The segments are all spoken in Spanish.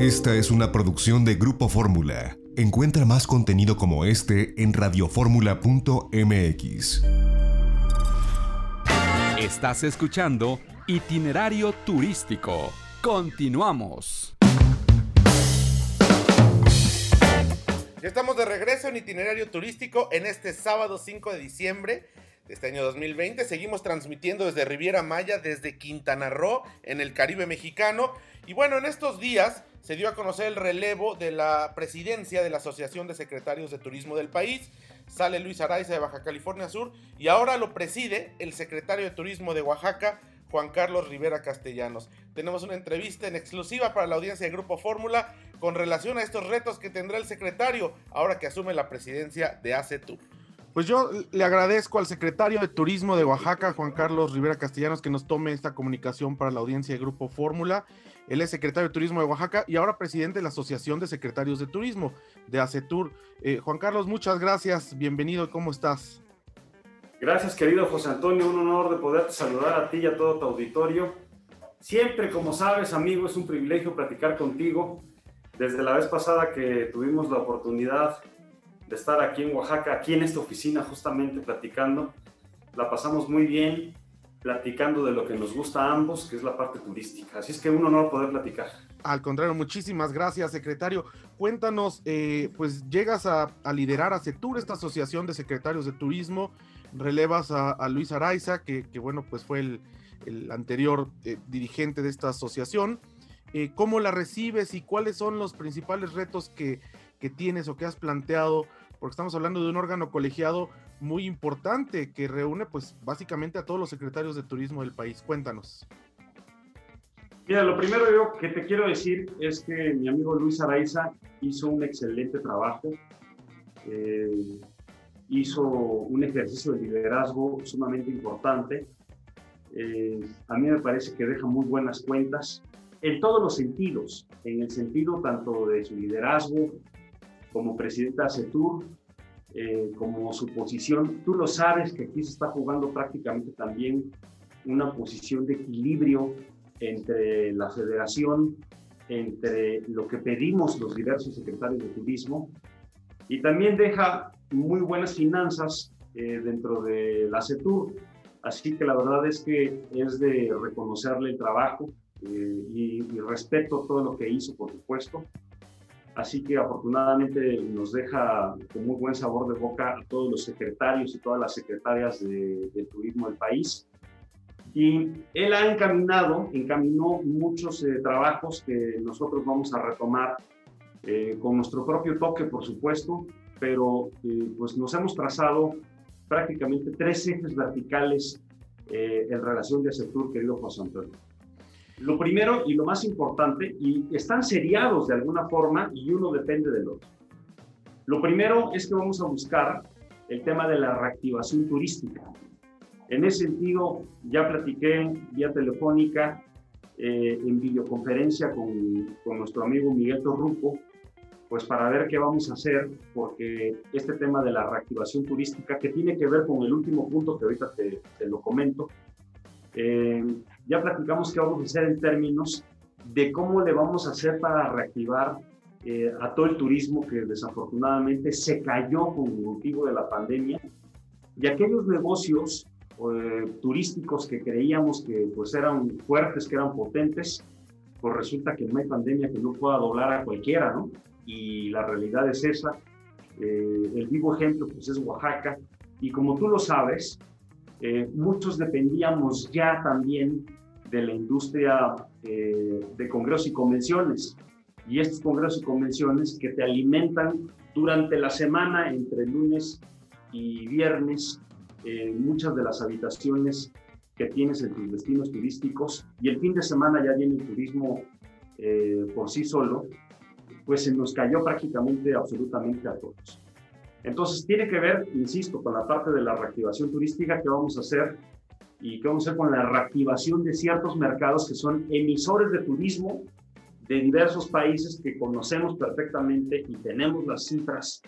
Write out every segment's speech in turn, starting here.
Esta es una producción de Grupo Fórmula. Encuentra más contenido como este en radioformula.mx. Estás escuchando Itinerario Turístico. Continuamos. Ya estamos de regreso en Itinerario Turístico en este sábado 5 de diciembre de este año 2020. Seguimos transmitiendo desde Riviera Maya, desde Quintana Roo, en el Caribe mexicano. Y bueno, en estos días se dio a conocer el relevo de la presidencia de la Asociación de Secretarios de Turismo del país. Sale Luis Araiza de Baja California Sur y ahora lo preside el secretario de Turismo de Oaxaca, Juan Carlos Rivera Castellanos. Tenemos una entrevista en exclusiva para la audiencia de Grupo Fórmula con relación a estos retos que tendrá el secretario ahora que asume la presidencia de ACETUR. Pues yo le agradezco al secretario de Turismo de Oaxaca, Juan Carlos Rivera Castellanos, que nos tome esta comunicación para la audiencia de Grupo Fórmula. Él es secretario de Turismo de Oaxaca y ahora presidente de la Asociación de Secretarios de Turismo de ACETUR. Eh, Juan Carlos, muchas gracias. Bienvenido. ¿Cómo estás? Gracias, querido José Antonio. Un honor de poderte saludar a ti y a todo tu auditorio. Siempre, como sabes, amigo, es un privilegio platicar contigo. Desde la vez pasada que tuvimos la oportunidad de estar aquí en Oaxaca, aquí en esta oficina, justamente platicando, la pasamos muy bien platicando de lo que nos gusta a ambos, que es la parte turística. Así es que un honor poder platicar. Al contrario, muchísimas gracias, secretario. Cuéntanos, eh, pues llegas a, liderar a CETUR, esta asociación de secretarios de turismo, relevas a, Luis Araiza, que, bueno, pues fue el, anterior eh, dirigente de esta asociación. Eh, ¿Cómo la recibes y cuáles son los principales retos que, que tienes o que has planteado? Porque estamos hablando de un órgano colegiado muy importante que reúne pues básicamente a todos los secretarios de turismo del país. Cuéntanos. Mira, lo primero yo que te quiero decir es que mi amigo Luis Araiza hizo un excelente trabajo, eh, hizo un ejercicio de liderazgo sumamente importante. Eh, a mí me parece que deja muy buenas cuentas en todos los sentidos, en el sentido tanto de su liderazgo como presidente de ACETUR, eh, como su posición. Tú lo sabes que aquí se está jugando prácticamente también una posición de equilibrio entre la federación, entre lo que pedimos los diversos secretarios de turismo y también deja muy buenas finanzas eh, dentro de la CETUR. Así que la verdad es que es de reconocerle el trabajo eh, y, y respeto todo lo que hizo, por supuesto. Así que afortunadamente nos deja con muy buen sabor de boca a todos los secretarios y todas las secretarias de, turismo del país. Y él ha encaminado, encaminó muchos eh, trabajos que nosotros vamos a retomar eh, con nuestro propio toque, por supuesto, pero eh, pues nos hemos trazado prácticamente tres ejes verticales en relación de sector, querido José Antonio. Lo primero y lo más importante, y están seriados de alguna forma y uno depende del otro. Lo primero es que vamos a buscar el tema de la reactivación turística. En ese sentido, ya platiqué vía telefónica, eh, en videoconferencia con, con, nuestro amigo Miguel Torruco, pues para ver qué vamos a hacer, porque este tema de la reactivación turística, que tiene que ver con el último punto que ahorita te, te lo comento, eh, ya platicamos qué vamos a hacer en términos de cómo le vamos a hacer para reactivar eh, a todo el turismo que desafortunadamente se cayó con motivo de la pandemia y aquellos negocios eh, turísticos que creíamos que pues eran fuertes, que eran potentes, pues resulta que no hay pandemia que no pueda doblar a cualquiera, ¿no? Y la realidad es esa. Eh, el vivo ejemplo pues es Oaxaca y como tú lo sabes, muchos dependíamos ya también de la industria eh, de congresos y convenciones. Y estos congresos y convenciones que te alimentan durante la semana, entre lunes y viernes, eh, muchas de las habitaciones que tienes en tus destinos turísticos. Y el fin de semana ya viene el turismo eh, por sí solo, pues se nos cayó prácticamente absolutamente a todos. Entonces tiene que ver, insisto, con la parte de la reactivación turística que vamos a hacer y qué vamos a hacer con la reactivación de ciertos mercados que son emisores de turismo de diversos países que conocemos perfectamente y tenemos las cifras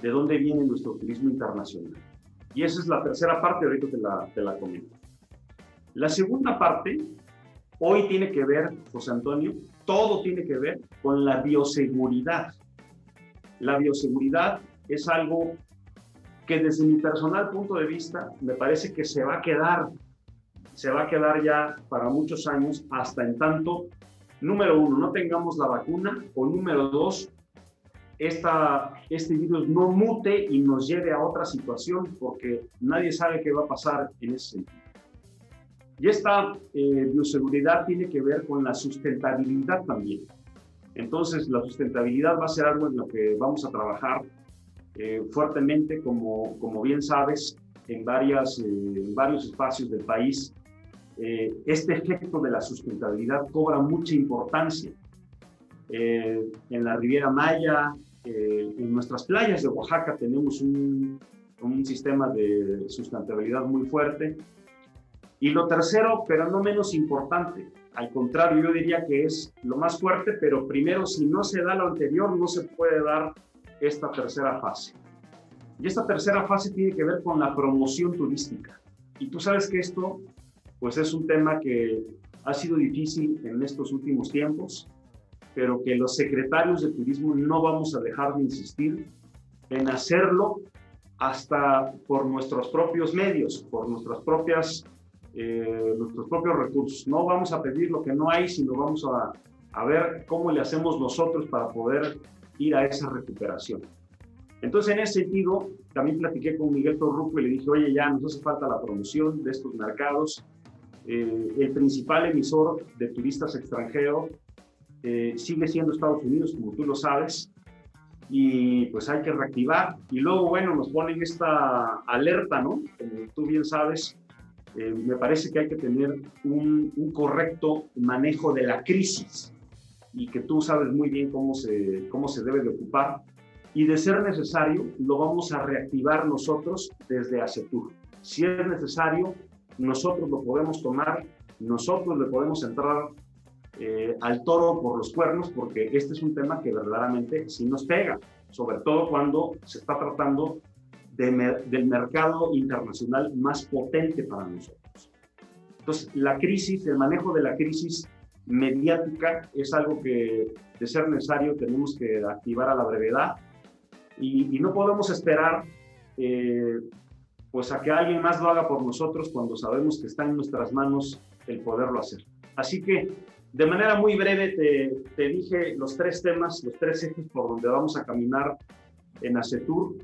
de dónde viene nuestro turismo internacional. Y esa es la tercera parte, ahorita te la, te la comento. La segunda parte hoy tiene que ver, José Antonio, todo tiene que ver con la bioseguridad. La bioseguridad es algo que desde mi personal punto de vista me parece que se va a quedar, se va a quedar ya para muchos años hasta en tanto, número uno, no tengamos la vacuna o número dos, esta, este virus no mute y nos lleve a otra situación porque nadie sabe qué va a pasar en ese sentido. Y esta eh, bioseguridad tiene que ver con la sustentabilidad también. Entonces, la sustentabilidad va a ser algo en lo que vamos a trabajar eh, fuertemente, como, como bien sabes, en, varias, eh, varios espacios del país. este efecto de la sustentabilidad cobra mucha importancia. en la Riviera Maya, en nuestras playas de Oaxaca tenemos un, un sistema de sustentabilidad muy fuerte y lo tercero, pero no menos importante, al contrario, yo diría que es lo más fuerte, pero primero, si no se da lo anterior, no se puede dar esta tercera fase. Y esta tercera fase tiene que ver con la promoción turística. Y tú sabes que esto, pues es un tema que ha sido difícil en estos últimos tiempos, pero que los secretarios de turismo no vamos a dejar de insistir en hacerlo hasta por nuestros propios medios, por nuestras propias eh, nuestros propios recursos. No vamos a pedir lo que no hay, sino vamos a, a ver cómo le hacemos nosotros para poder ir a esa recuperación. Entonces, en ese sentido, también platiqué con Miguel Torruco y le dije, oye, ya nos hace falta la promoción de estos mercados. Eh, el principal emisor de turistas extranjeros eh, sigue siendo Estados Unidos, como tú lo sabes, y pues hay que reactivar. Y luego, bueno, nos ponen esta alerta, ¿no? Como tú bien sabes, eh, me parece que hay que tener un, correcto manejo de la crisis y que tú sabes muy bien cómo se, cómo se debe de ocupar. Y de ser necesario, lo vamos a reactivar nosotros desde ACETUR. Si es necesario, nosotros lo podemos tomar, nosotros le podemos entrar eh, al toro por los cuernos, porque este es un tema que verdaderamente sí nos pega, sobre todo cuando se está tratando del mercado internacional más potente para nosotros. Entonces, la crisis, el manejo de la crisis mediática es algo que, de ser necesario, tenemos que activar a la brevedad y, no podemos esperar eh, pues a que alguien más lo haga por nosotros cuando sabemos que está en nuestras manos el poderlo hacer. Así que de manera muy breve te, te, dije los tres temas, los tres ejes por donde vamos a caminar en ACETUR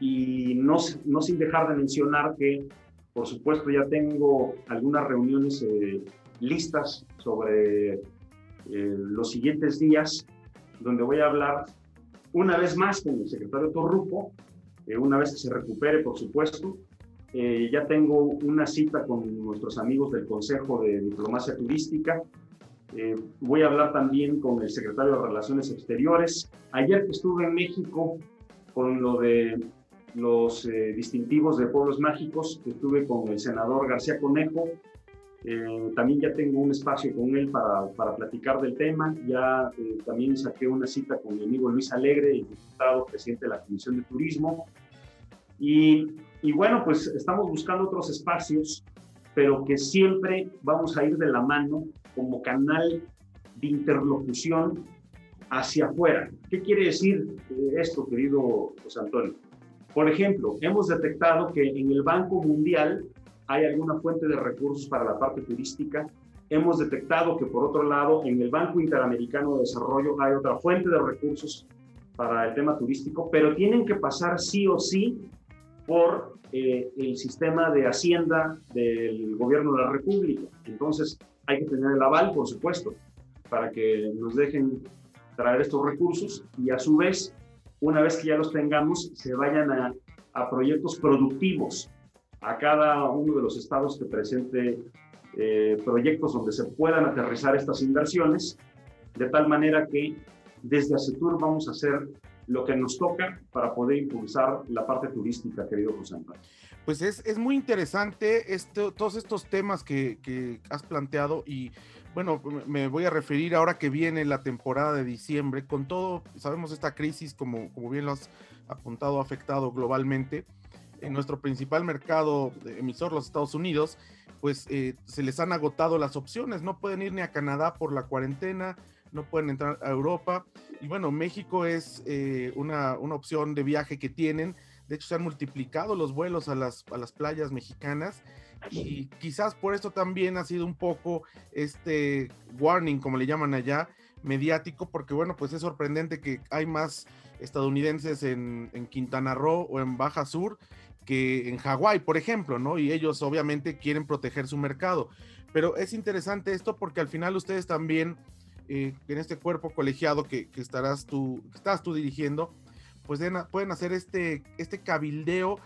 y no, no sin dejar de mencionar que, por supuesto, ya tengo algunas reuniones eh, listas sobre eh, los siguientes días, donde voy a hablar una vez más con el secretario Torruco, eh, una vez que se recupere, por supuesto. ya tengo una cita con nuestros amigos del Consejo de Diplomacia Turística. voy a hablar también con el secretario de Relaciones Exteriores. Ayer estuve en México con lo de los eh, distintivos de pueblos mágicos. Estuve con el senador García Conejo. Eh, también ya tengo un espacio con él para, para platicar del tema. Ya eh, también saqué una cita con mi amigo Luis Alegre, el diputado presidente de la Comisión de Turismo. Y, y bueno, pues estamos buscando otros espacios, pero que siempre vamos a ir de la mano como canal de interlocución hacia afuera. ¿Qué quiere decir esto, querido José Antonio? Por ejemplo, hemos detectado que en el Banco Mundial hay alguna fuente de recursos para la parte turística. Hemos detectado que, por otro lado, en el Banco Interamericano de Desarrollo hay otra fuente de recursos para el tema turístico, pero tienen que pasar sí o sí por eh, el sistema de Hacienda del Gobierno de la República. Entonces, hay que tener el aval, por supuesto, para que nos dejen traer estos recursos y a su vez una vez que ya los tengamos, se vayan a, proyectos productivos a cada uno de los estados que presente eh, proyectos donde se puedan aterrizar estas inversiones, de tal manera que desde ACETUR vamos a hacer lo que nos toca para poder impulsar la parte turística, querido José Antonio. Pues es, es muy interesante esto, todos estos temas que, que has planteado y bueno, me voy a referir ahora que viene la temporada de diciembre, con todo, sabemos esta crisis, como, como bien lo has apuntado, ha afectado globalmente. En nuestro principal mercado emisor, los Estados Unidos, pues eh, se les han agotado las opciones, no pueden ir ni a Canadá por la cuarentena, no pueden entrar a Europa. Y bueno, México es eh, una, una, opción de viaje que tienen. De hecho, se han multiplicado los vuelos a las, a las playas mexicanas y quizás por esto también ha sido un poco este warning, como le llaman allá, mediático, porque bueno, pues es sorprendente que hay más estadounidenses en, en Quintana Roo o en Baja Sur que en Hawái, por ejemplo, ¿no? Y ellos obviamente quieren proteger su mercado. Pero es interesante esto porque al final ustedes también, eh, en este cuerpo colegiado que, estarás tú, estás tú dirigiendo, pues pueden hacer este, este cabildeo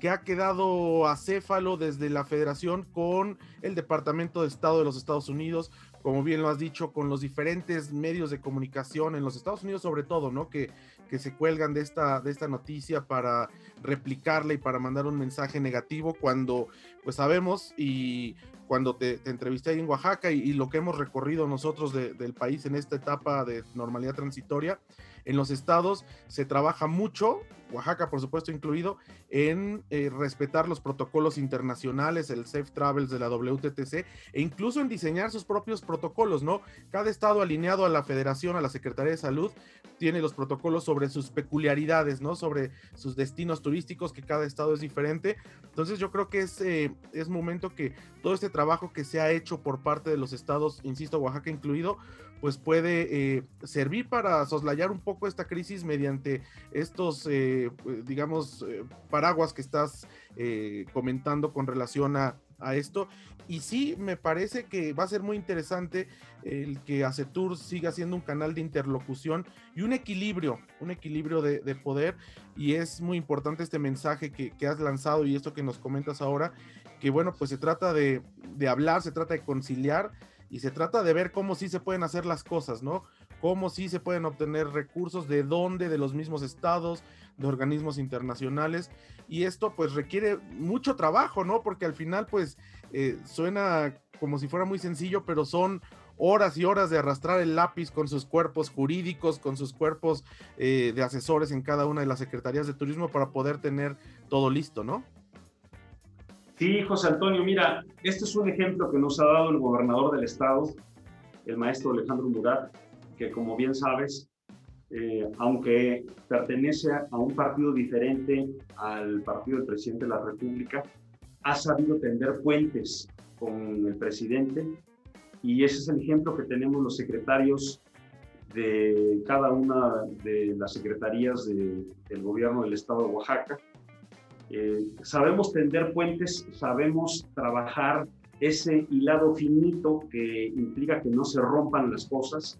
que ha quedado acéfalo desde la federación con el Departamento de Estado de los Estados Unidos, como bien lo has dicho, con los diferentes medios de comunicación en los Estados Unidos sobre todo, ¿no? Que, que se cuelgan de esta, de esta noticia para replicarla y para mandar un mensaje negativo cuando pues sabemos y cuando te, entrevisté ahí en Oaxaca y, lo que hemos recorrido nosotros del país en esta etapa de normalidad transitoria, en los estados se trabaja mucho, Oaxaca por supuesto incluido, en eh, respetar los protocolos internacionales, el Safe Travels de la WTTC e incluso en diseñar sus propios protocolos, ¿no? Cada estado alineado a la federación, a la Secretaría de Salud, tiene los protocolos sobre sus peculiaridades, ¿no? Sobre sus destinos turísticos, que cada estado es diferente. Entonces yo creo que es, eh, es momento que todo este trabajo que se ha hecho por parte de los estados, insisto, Oaxaca incluido, pues puede eh, servir para soslayar un poco esta crisis mediante estos, eh, digamos, eh, paraguas que estás comentando con relación a, esto. Y sí, me parece que va a ser muy interesante el que ACETUR siga siendo un canal de interlocución y un equilibrio, un equilibrio de, poder. Y es muy importante este mensaje que, que, has lanzado y esto que nos comentas ahora, que bueno, pues se trata de, de hablar, se trata de conciliar y se trata de ver cómo sí se pueden hacer las cosas, ¿no? Cómo sí se pueden obtener recursos, de dónde, de los mismos estados, de organismos internacionales. Y esto pues requiere mucho trabajo, ¿no? Porque al final pues eh, suena como si fuera muy sencillo, pero son horas y horas de arrastrar el lápiz con sus cuerpos jurídicos, con sus cuerpos eh, de asesores en cada una de las secretarías de turismo para poder tener todo listo, ¿no? Sí, José Antonio, mira, este es un ejemplo que nos ha dado el gobernador del estado, el maestro Alejandro Murat, que como bien sabes, eh, aunque pertenece a un partido diferente al partido del presidente de la República, ha sabido tender puentes con el presidente y ese es el ejemplo que tenemos los secretarios de cada una de las secretarías del gobierno del estado de Oaxaca eh, sabemos tender puentes, sabemos trabajar ese hilado finito que implica que no se rompan las cosas.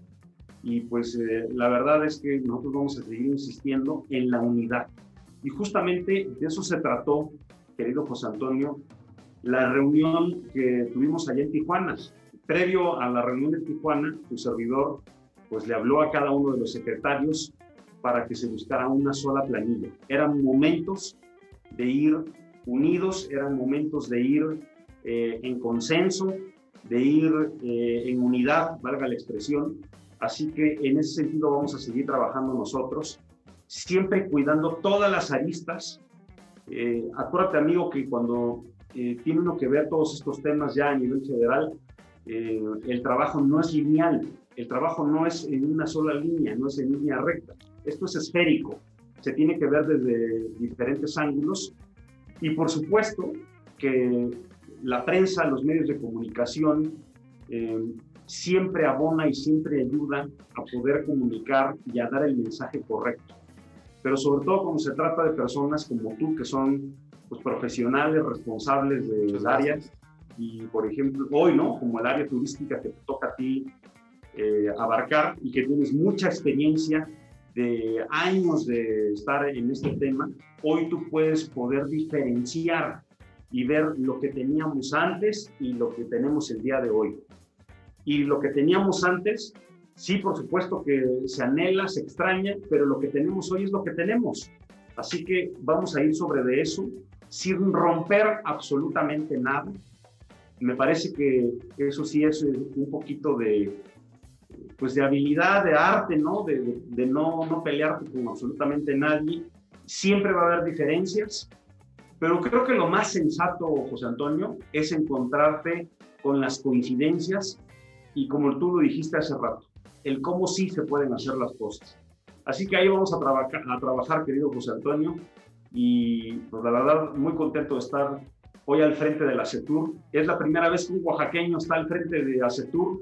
Y pues eh, la verdad es que nosotros vamos a seguir insistiendo en la unidad. Y justamente de eso se trató, querido José Antonio, la reunión que tuvimos allá en Tijuana. Previo a la reunión de Tijuana, tu servidor pues le habló a cada uno de los secretarios para que se buscara una sola planilla. Eran momentos de ir unidos, eran momentos de ir eh, en consenso, de ir eh, en unidad, valga la expresión. Así que en ese sentido vamos a seguir trabajando nosotros, siempre cuidando todas las aristas. Eh, acuérdate, amigo, que cuando tiene uno que ver todos estos temas ya a nivel federal, el trabajo no es lineal, el trabajo no es en una sola línea, no es en línea recta. Esto es esférico se tiene que ver desde diferentes ángulos y por supuesto que la prensa, los medios de comunicación eh, siempre abona y siempre ayuda a poder comunicar y a dar el mensaje correcto. Pero sobre todo cuando se trata de personas como tú que son pues, profesionales, responsables del área y por ejemplo hoy, ¿no? Como el área turística que te toca a ti eh, abarcar y que tienes mucha experiencia de años de estar en este tema, hoy tú puedes poder diferenciar y ver lo que teníamos antes y lo que tenemos el día de hoy. Y lo que teníamos antes, sí, por supuesto que se anhela, se extraña, pero lo que tenemos hoy es lo que tenemos. Así que vamos a ir sobre de eso, sin romper absolutamente nada. Me parece que eso sí es un poquito de, pues de habilidad, de arte, ¿no? De, de, no, no pelearte con absolutamente nadie. Siempre va a haber diferencias, pero creo que lo más sensato, José Antonio, es encontrarte con las coincidencias y como tú lo dijiste hace rato, el cómo sí se pueden hacer las cosas. Así que ahí vamos a, a trabajar, querido José Antonio, y pues la verdad muy contento de estar hoy al frente de la CETUR. Es la primera vez que un oaxaqueño está al frente de ACETUR,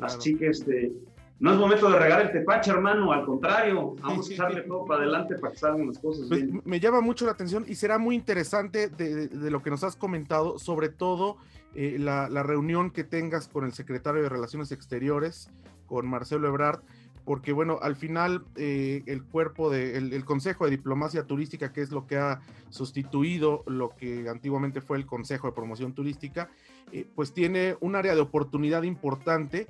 así que este, no es momento de regar el tepache, hermano, al contrario, vamos a echarle todo para adelante para que salgan las cosas pues, bien. Me llama mucho la atención y será muy interesante de, lo que nos has comentado, sobre todo eh, la, la, reunión que tengas con el secretario de Relaciones Exteriores, con Marcelo Ebrard, porque bueno, al final eh, el cuerpo de, el, Consejo de Diplomacia Turística, que es lo que ha sustituido lo que antiguamente fue el Consejo de Promoción Turística, eh, pues tiene un área de oportunidad importante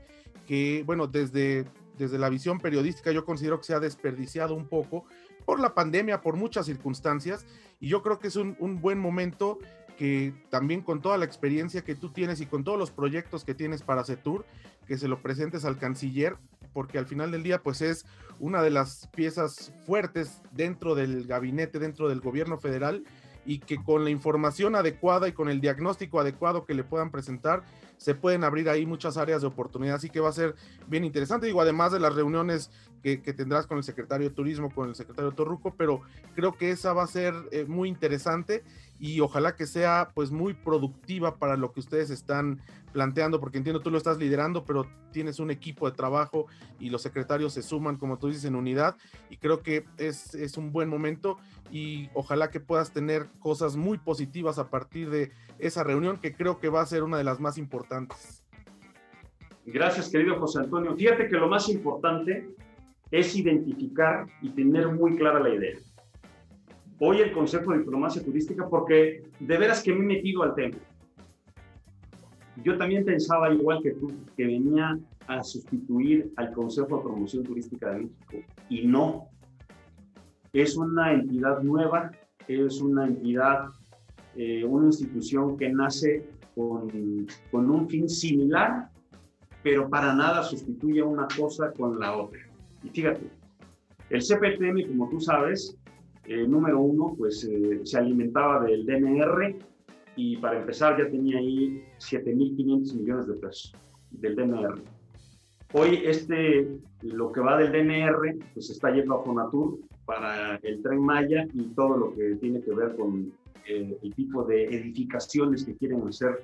que, bueno, desde, desde la visión periodística yo considero que se ha desperdiciado un poco por la pandemia, por muchas circunstancias, y yo creo que es un, un buen momento que también con toda la experiencia que tú tienes y con todos los proyectos que tienes para CETUR, que se lo presentes al canciller, porque al final del día pues es una de las piezas fuertes dentro del gabinete, dentro del gobierno federal y que con la información adecuada y con el diagnóstico adecuado que le puedan presentar, se pueden abrir ahí muchas áreas de oportunidad, así que va a ser bien interesante, digo, además de las reuniones que, tendrás con el secretario de Turismo, con el secretario Torruco, pero creo que esa va a ser eh, muy interesante y ojalá que sea pues muy productiva para lo que ustedes están planteando, porque entiendo tú lo estás liderando, pero tienes un equipo de trabajo y los secretarios se suman, como tú dices, en unidad y creo que es, es un buen momento y ojalá que puedas tener cosas muy positivas a partir de esa reunión que creo que va a ser una de las más importantes. Gracias, querido José Antonio. Fíjate que lo más importante es identificar y tener muy clara la idea hoy el Consejo de Diplomacia Turística porque de veras que me he metido al tema. Yo también pensaba, igual que tú, que venía a sustituir al Consejo de Promoción Turística de México y no. Es una entidad nueva, es una entidad, eh, una institución que nace con, con un fin similar, pero para nada sustituye una cosa con la otra. Y fíjate, el CPTM, como tú sabes, eh, número uno, pues eh, se alimentaba del DNR y para empezar ya tenía ahí 7.500 millones de pesos del DNR. Hoy este, lo que va del DNR, pues está yendo a Fonatur para el Tren Maya y todo lo que tiene que ver con eh, el tipo de edificaciones que quieren hacer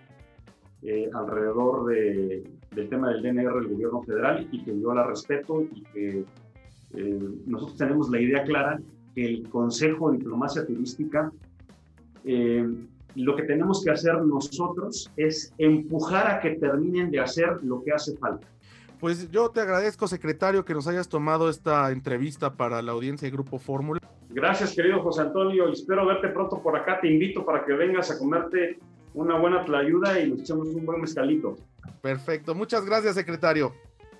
alrededor de, del tema del DNR del gobierno federal y que yo la respeto y que nosotros tenemos la idea clara el Consejo de Diplomacia Turística, eh, lo que tenemos que hacer nosotros es empujar a que terminen de hacer lo que hace falta. Pues yo te agradezco, secretario, que nos hayas tomado esta entrevista para la audiencia de Grupo Fórmula. Gracias, querido José Antonio, y espero verte pronto por acá. Te invito para que vengas a comerte una buena tlayuda y nos echemos un buen mezcalito. Perfecto, muchas gracias, secretario.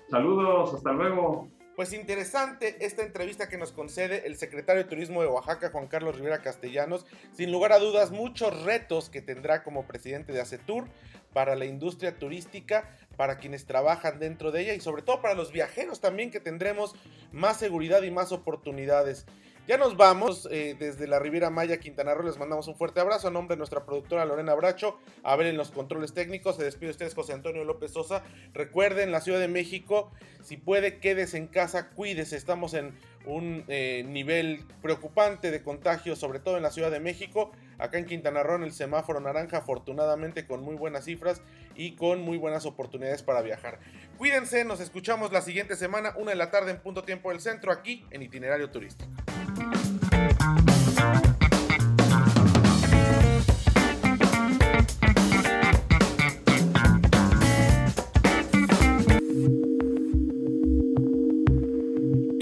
Saludos, hasta luego. Pues interesante esta entrevista que nos concede el secretario de Turismo de Oaxaca, Juan Carlos Rivera Castellanos. Sin lugar a dudas, muchos retos que tendrá como presidente de ACETUR para la industria turística, para quienes trabajan dentro de ella y sobre todo para los viajeros también que tendremos más seguridad y más oportunidades. Ya nos vamos eh, desde la Riviera Maya, Quintana Roo. Les mandamos un fuerte abrazo a nombre de nuestra productora Lorena Bracho. A ver en los controles técnicos. Se despide ustedes José Antonio López Sosa. Recuerden, la Ciudad de México, si puede, quédese en casa, cuídese. Estamos en un eh, nivel preocupante de contagio, sobre todo en la Ciudad de México. Acá en Quintana Roo, en el semáforo naranja, afortunadamente con muy buenas cifras y con muy buenas oportunidades para viajar. Cuídense, nos escuchamos la siguiente semana, una de la tarde en punto tiempo del centro, aquí en Itinerario Turístico.